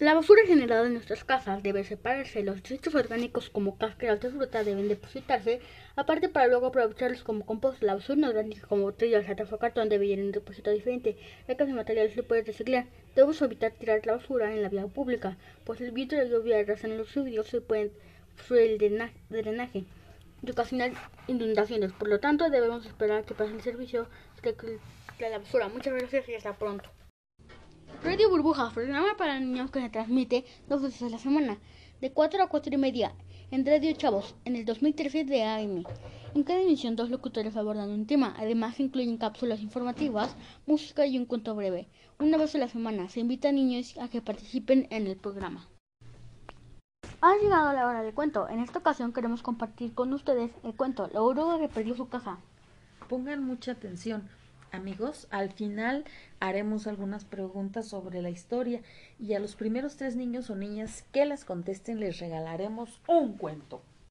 La basura generada en nuestras casas debe separarse. Los desechos orgánicos como cáscaras de fruta deben depositarse, aparte para luego aprovecharlos como compost. La basura orgánica como botellas, latas o cartón debe ir en un depósito diferente, ya que los materiales se pueden reciclar. Debemos evitar tirar la basura en la vía pública, pues el viento y la lluvia arrasan los subidos y pueden obstruir el drenaje y ocasionar inundaciones. Por lo tanto, debemos esperar que pase el servicio de la basura. Muchas gracias y hasta pronto. Radio Burbuja, programa para niños que se transmite dos veces a la semana, de 4 a 4 y media, en Radio Chavos, en el 2013 de AM. En cada emisión, dos locutores abordan un tema. Además, incluyen cápsulas informativas, música y un cuento breve. Una vez a la semana, se invita a niños a que participen en el programa. Ha llegado la hora del cuento. En esta ocasión queremos compartir con ustedes el cuento La oruga que perdió su casa. Pongan mucha atención Amigos, al final haremos algunas preguntas sobre la historia y a los primeros tres niños o niñas que las contesten les regalaremos un cuento.